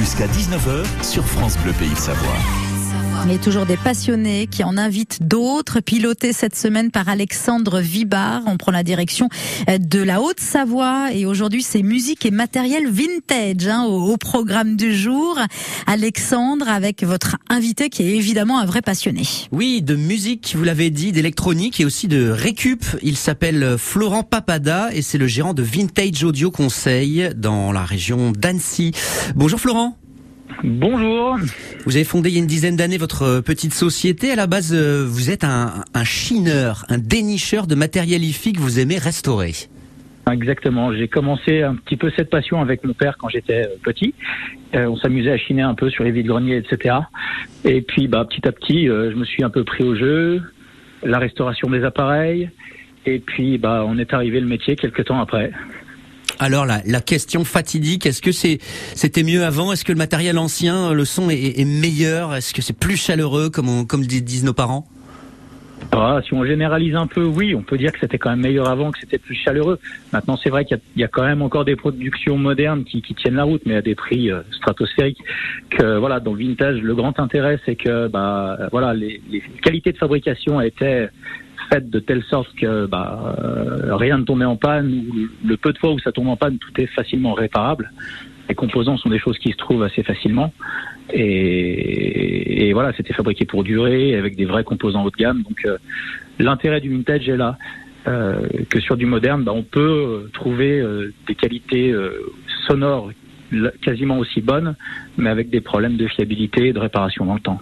Jusqu'à 19h sur France Bleu Pays de Savoie. Il y a toujours des passionnés qui en invitent d'autres, pilotés cette semaine par Alexandre Vibard. On prend la direction de la Haute-Savoie et aujourd'hui c'est musique et matériel vintage hein, au, au, programme du jour. Alexandre avec votre invité qui est évidemment un vrai passionné. Oui, de musique, vous l'avez dit, d'électronique et aussi de récup. Il s'appelle Florent Papada et c'est le gérant de Vintage Audio Conseil dans la région d'Annecy. Bonjour Florent. Bonjour. Vous avez fondé il y a une dizaine d'années votre petite société. À la base, euh, vous êtes un, un chineur, un dénicheur de matériel IFI que vous aimez restaurer. Exactement. J'ai commencé un petit peu cette passion avec mon père quand j'étais petit. Euh, on s'amusait à chiner un peu sur les vides-greniers, etc. Et puis, bah, petit à petit, euh, je me suis un peu pris au jeu, la restauration des appareils. Et puis, bah, on est arrivé le métier quelques temps après. Alors la, question fatidique, est-ce que c'était mieux avant? Est-ce que le matériel ancien, le son est, meilleur? Est-ce que c'est plus chaleureux comme on, disent nos parents? Ah, si on généralise un peu, oui, on peut dire que c'était quand même meilleur avant, que c'était plus chaleureux. Maintenant, c'est vrai qu'il y, a quand même encore des productions modernes qui, tiennent la route, mais à des prix euh, stratosphériques. Que voilà, dans le vintage, le grand intérêt, c'est que bah voilà, les qualités de fabrication étaient de telle sorte que bah, euh, rien ne tombait en panne, ou le peu de fois où ça tombe en panne, tout est facilement réparable. Les composants sont des choses qui se trouvent assez facilement. Et, voilà, c'était fabriqué pour durer, avec des vrais composants haut de gamme. Donc euh, l'intérêt du vintage est là. Euh, que sur du moderne, bah, on peut trouver des qualités sonores quasiment aussi bonnes, mais avec des problèmes de fiabilité et de réparation dans le temps.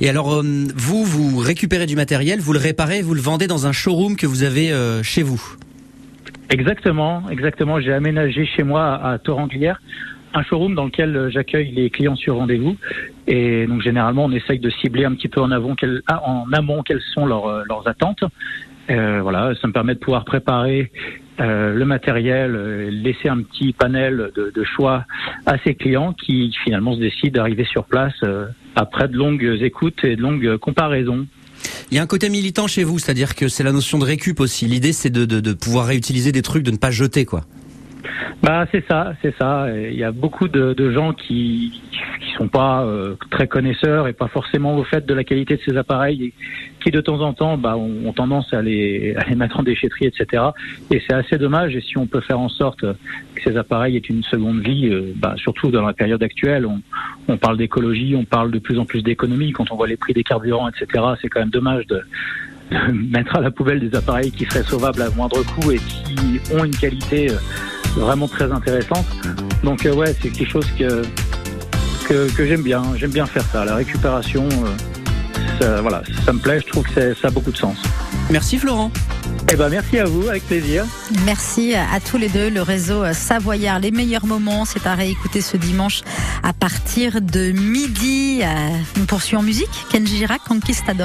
Et alors, euh, vous, vous récupérez du matériel, vous le réparez, vous le vendez dans un showroom que vous avez euh, chez vous Exactement, exactement. J'ai aménagé chez moi à Toranglière un showroom dans lequel euh, j'accueille les clients sur rendez-vous. Et donc généralement, on essaye de cibler un petit peu en, avant, ah, en amont quelles sont leurs, leurs attentes. Voilà, ça me permet de pouvoir préparer euh, le matériel, euh, laisser un petit panel de, de, choix à ses clients qui finalement se décident d'arriver sur place euh, après de longues écoutes et de longues comparaisons. Il y a un côté militant chez vous, c'est-à-dire que c'est la notion de récup aussi. L'idée, c'est de, de, de, pouvoir réutiliser des trucs, de ne pas jeter, quoi. Bah c'est ça, c'est ça. Il y a beaucoup de, de gens qui qui sont pas euh, très connaisseurs et pas forcément au fait de la qualité de ces appareils et qui de temps en temps bah, ont, tendance à les, à les mettre en déchetterie, etc. Et c'est assez dommage. Et si on peut faire en sorte que ces appareils aient une seconde vie, euh, bah, surtout dans la période actuelle, on, on parle d'écologie, on parle de plus en plus d'économie. Quand on voit les prix des carburants, etc., c'est quand même dommage de mettre à la poubelle des appareils qui seraient sauvables à moindre coût et qui ont une qualité euh, vraiment très intéressante. Donc euh, ouais, c'est quelque chose que que, que j'aime bien. J'aime bien faire ça, la récupération. Euh, ça, voilà, ça me plaît. Je trouve que ça a beaucoup de sens. Merci Florent. Eh ben merci à vous, avec plaisir. Merci à tous les deux. Le réseau Savoyard, les meilleurs moments, c'est à réécouter ce dimanche à partir de midi. Nous poursuivons en musique. Kenji Girac, Conquistador.